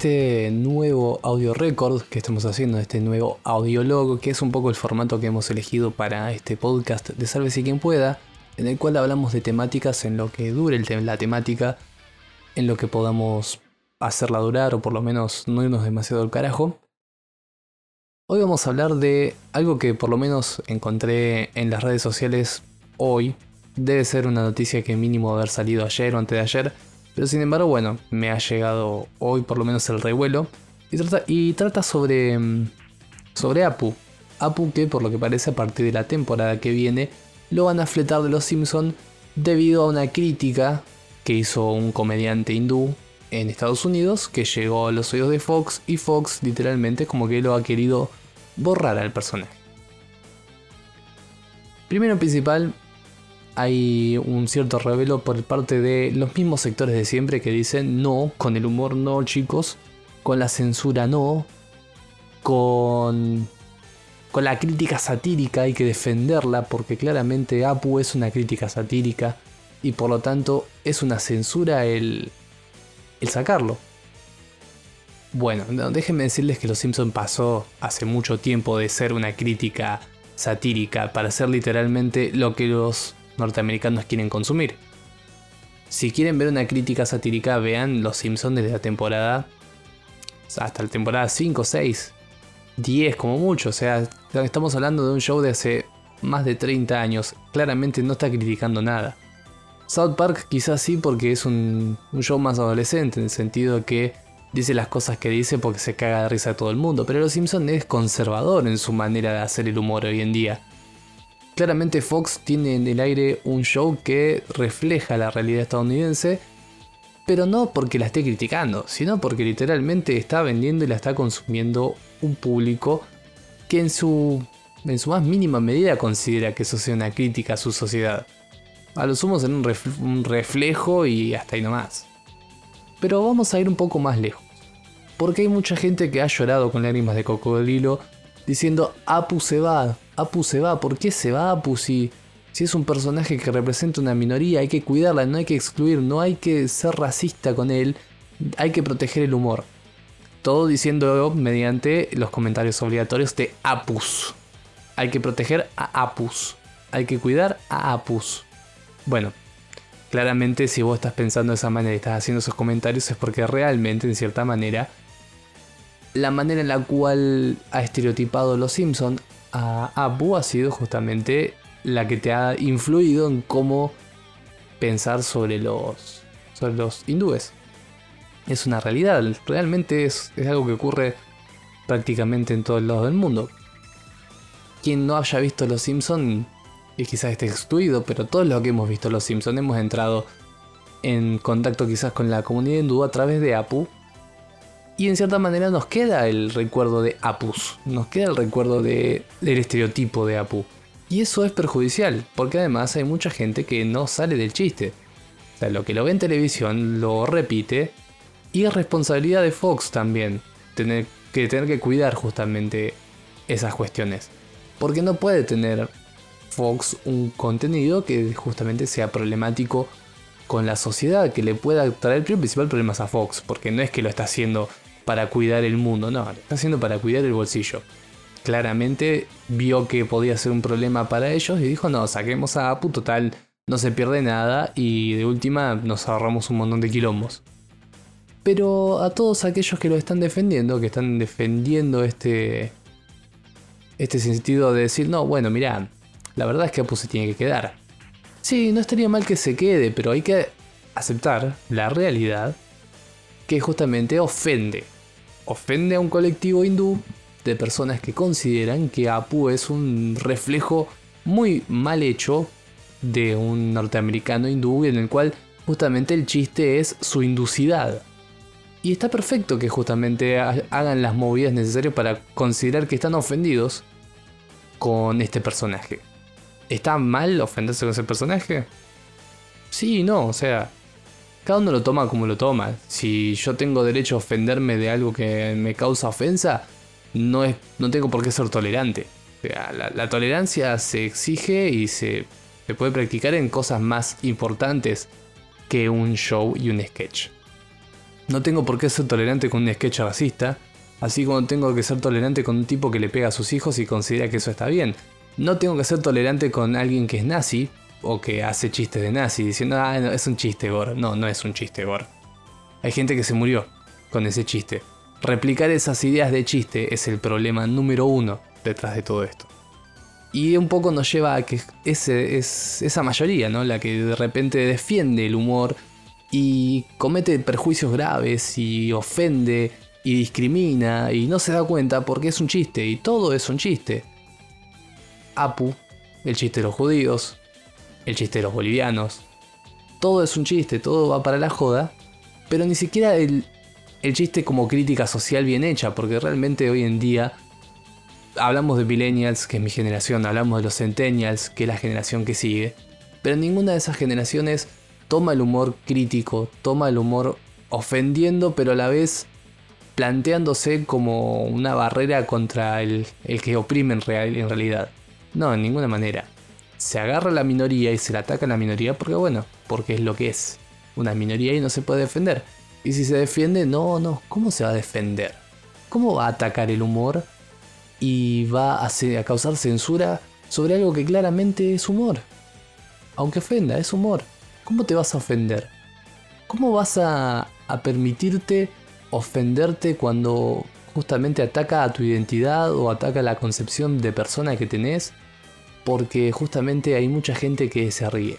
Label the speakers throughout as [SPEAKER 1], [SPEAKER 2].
[SPEAKER 1] este nuevo audio record que estamos haciendo, este nuevo audiólogo, que es un poco el formato que hemos elegido para este podcast de Sálvese quien pueda, en el cual hablamos de temáticas en lo que dure la temática, en lo que podamos hacerla durar o por lo menos no irnos demasiado al carajo. Hoy vamos a hablar de algo que por lo menos encontré en las redes sociales hoy. Debe ser una noticia que mínimo haber salido ayer o antes de ayer pero sin embargo, bueno, me ha llegado hoy por lo menos el revuelo. Y trata, sobre, mm, sobre Apu. Apu que por lo que parece a partir de la temporada que viene lo van a fletar de los Simpsons debido a una crítica que hizo un comediante hindú en Estados Unidos que llegó a los oídos de Fox y Fox literalmente como que lo ha querido borrar al personaje. Primero principal, hay un cierto revelo por parte de los mismos sectores de siempre que dicen no, con el humor no chicos, con la censura no, con, con la crítica satírica hay que defenderla porque claramente Apu es una crítica satírica y por lo tanto es una censura el, el sacarlo. Bueno, déjenme decirles que Los Simpson pasó hace mucho tiempo de ser una crítica satírica para ser literalmente lo que los norteamericanos quieren consumir. Si quieren ver una crítica satírica, vean Los Simpsons desde la temporada. hasta la temporada 5, 6, 10 como mucho. O sea, estamos hablando de un show de hace más de 30 años. Claramente no está criticando nada. South Park quizás sí porque es un, show más adolescente, en el sentido que dice las cosas que dice porque se caga de risa a todo el mundo. Pero Los Simpsons es conservador en su manera de hacer el humor hoy en día. Claramente Fox tiene en el aire un show que refleja la realidad estadounidense, pero no porque la esté criticando, sino porque literalmente está vendiendo y la está consumiendo un público que en su, en su más mínima medida considera que eso sea una crítica a su sociedad. A lo sumo en un, un reflejo y hasta ahí nomás. Pero vamos a ir un poco más lejos. Porque hay mucha gente que ha llorado con lágrimas de cocodrilo diciendo Apu se va, Apu se va, ¿por qué se va Apu si, si es un personaje que representa una minoría? Hay que cuidarla, no hay que excluir, no hay que ser racista con él, hay que proteger el humor. Todo diciendo mediante los comentarios obligatorios de Apus. Hay que proteger a Apus. Hay que cuidar a Apus. Bueno, claramente si vos estás pensando de esa manera y estás haciendo esos comentarios es porque realmente, en cierta manera, la manera en la cual ha estereotipado los Simpson a Apu ha sido justamente la que te ha influido en cómo pensar sobre los, sobre los hindúes. Es una realidad, realmente es, es algo que ocurre prácticamente en todos lados del mundo. Quien no haya visto Los Simpson y quizás esté excluido, pero todos los que hemos visto Los Simpson hemos entrado en contacto quizás con la comunidad hindú a través de Apu y en cierta manera nos queda el recuerdo de Apus, nos queda el recuerdo de, del estereotipo de Apu. Y eso es perjudicial, porque además hay mucha gente que no sale del chiste. O sea, lo que lo ve en televisión lo repite. Y es responsabilidad de Fox también, tener que, tener que cuidar justamente esas cuestiones. Porque no puede tener Fox un contenido que justamente sea problemático con la sociedad, que le pueda traer el principal problemas a Fox, porque no es que lo está haciendo para cuidar el mundo, no, lo está haciendo para cuidar el bolsillo. Claramente vio que podía ser un problema para ellos y dijo, no, saquemos a Apu, total, no se pierde nada y de última nos ahorramos un montón de quilombos. Pero a todos aquellos que lo están defendiendo, que están defendiendo este, este sentido de decir, no, bueno, mira, la verdad es que Apu se tiene que quedar. Sí, no estaría mal que se quede, pero hay que aceptar la realidad que justamente ofende ofende a un colectivo hindú de personas que consideran que Apu es un reflejo muy mal hecho de un norteamericano hindú en el cual justamente el chiste es su hinducidad. Y está perfecto que justamente hagan las movidas necesarias para considerar que están ofendidos con este personaje. ¿Está mal ofenderse con ese personaje? Sí, no, o sea, cada uno lo toma como lo toma. Si yo tengo derecho a ofenderme de algo que me causa ofensa, no, es, no tengo por qué ser tolerante. la, tolerancia se exige y se, se puede practicar en cosas más importantes que un show y un sketch. No tengo por qué ser tolerante con un sketch racista, así como tengo que ser tolerante con un tipo que le pega a sus hijos y considera que eso está bien. No tengo que ser tolerante con alguien que es nazi o que hace chistes de nazi diciendo, ah, no, es un chiste gore. No, no es un chiste gore. Hay gente que se murió con ese chiste. Replicar esas ideas de chiste es el problema número uno detrás de todo esto. Y un poco nos lleva a que ese, es esa mayoría, ¿no? La que de repente defiende el humor y comete perjuicios graves y ofende y discrimina y no se da cuenta porque es un chiste y todo es un chiste. Apu, el chiste de los judíos, el chiste de los bolivianos, todo es un chiste, todo va para la joda, pero ni siquiera el, el chiste como crítica social bien hecha, porque realmente hoy en día hablamos de millennials, que es mi generación, hablamos de los centennials, que es la generación que sigue, pero ninguna de esas generaciones toma el humor crítico, toma el humor ofendiendo, pero a la vez planteándose como una barrera contra el, que oprime en, en realidad. No, en ninguna manera. Se agarra a la minoría y se la ataca a la minoría porque bueno, porque es lo que es. Una minoría y no se puede defender. Y si se defiende, no, no, ¿cómo se va a defender? ¿Cómo va a atacar el humor y va a, a causar censura sobre algo que claramente es humor. Aunque ofenda, es humor. ¿Cómo te vas a ofender? ¿Cómo vas a, a permitirte ofenderte cuando justamente ataca a tu identidad o ataca la concepción de persona que tenés? Porque justamente hay mucha gente que se ríe.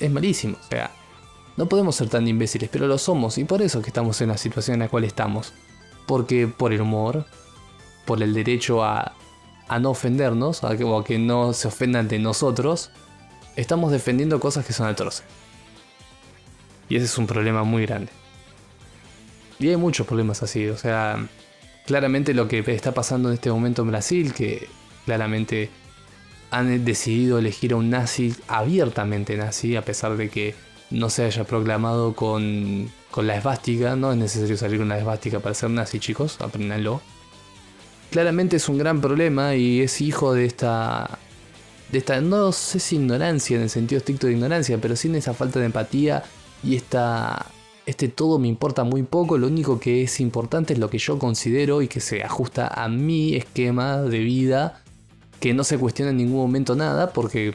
[SPEAKER 1] Es malísimo, o sea, no podemos ser tan imbéciles, pero lo somos y por eso que estamos en la situación en la cual estamos. Porque por el humor, por el derecho a, no ofendernos, o a que no se ofendan de nosotros, estamos defendiendo cosas que son atroces. Y ese es un problema muy grande. Y hay muchos problemas así, o sea, claramente lo que está pasando en este momento en Brasil, que claramente han decidido elegir a un nazi abiertamente nazi, a pesar de que no se haya proclamado con, con la esvástica, no es necesario salir con la esvástica para ser nazi, chicos, aprendanlo. Claramente es un gran problema y es hijo de esta, de esta, no sé si ignorancia en el sentido estricto de ignorancia, pero sin esa falta de empatía y esta, este todo me importa muy poco, lo único que es importante es lo que yo considero y que se ajusta a mi esquema de vida, que no se cuestiona en ningún momento nada, porque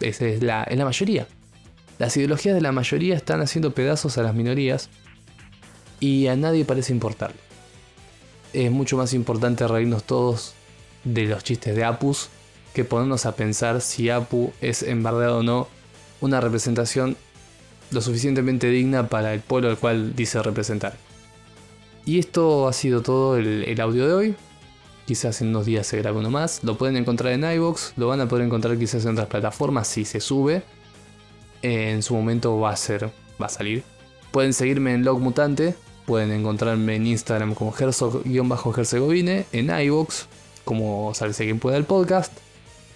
[SPEAKER 1] esa es la, es la mayoría. Las ideologías de la mayoría están haciendo pedazos a las minorías y a nadie parece importarle es mucho más importante reírnos todos de los chistes de Apus que ponernos a pensar si Apu es en verdad o no una representación lo suficientemente digna para el pueblo al cual dice representar. Y esto ha sido todo el, audio de hoy. Quizás en unos días se grabe uno más. Lo pueden encontrar en iBox, lo van a poder encontrar quizás en otras plataformas si se sube. En su momento va a ser, va a salir. Pueden seguirme en Log Mutante, Pueden encontrarme en Instagram como Herzog-Herzegovine, en iVoox como Salse quien pueda el podcast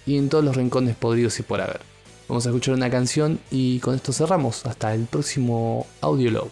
[SPEAKER 1] y en todos los rincones podridos y por haber. Vamos a escuchar una canción y con esto cerramos. Hasta el próximo Audiolog.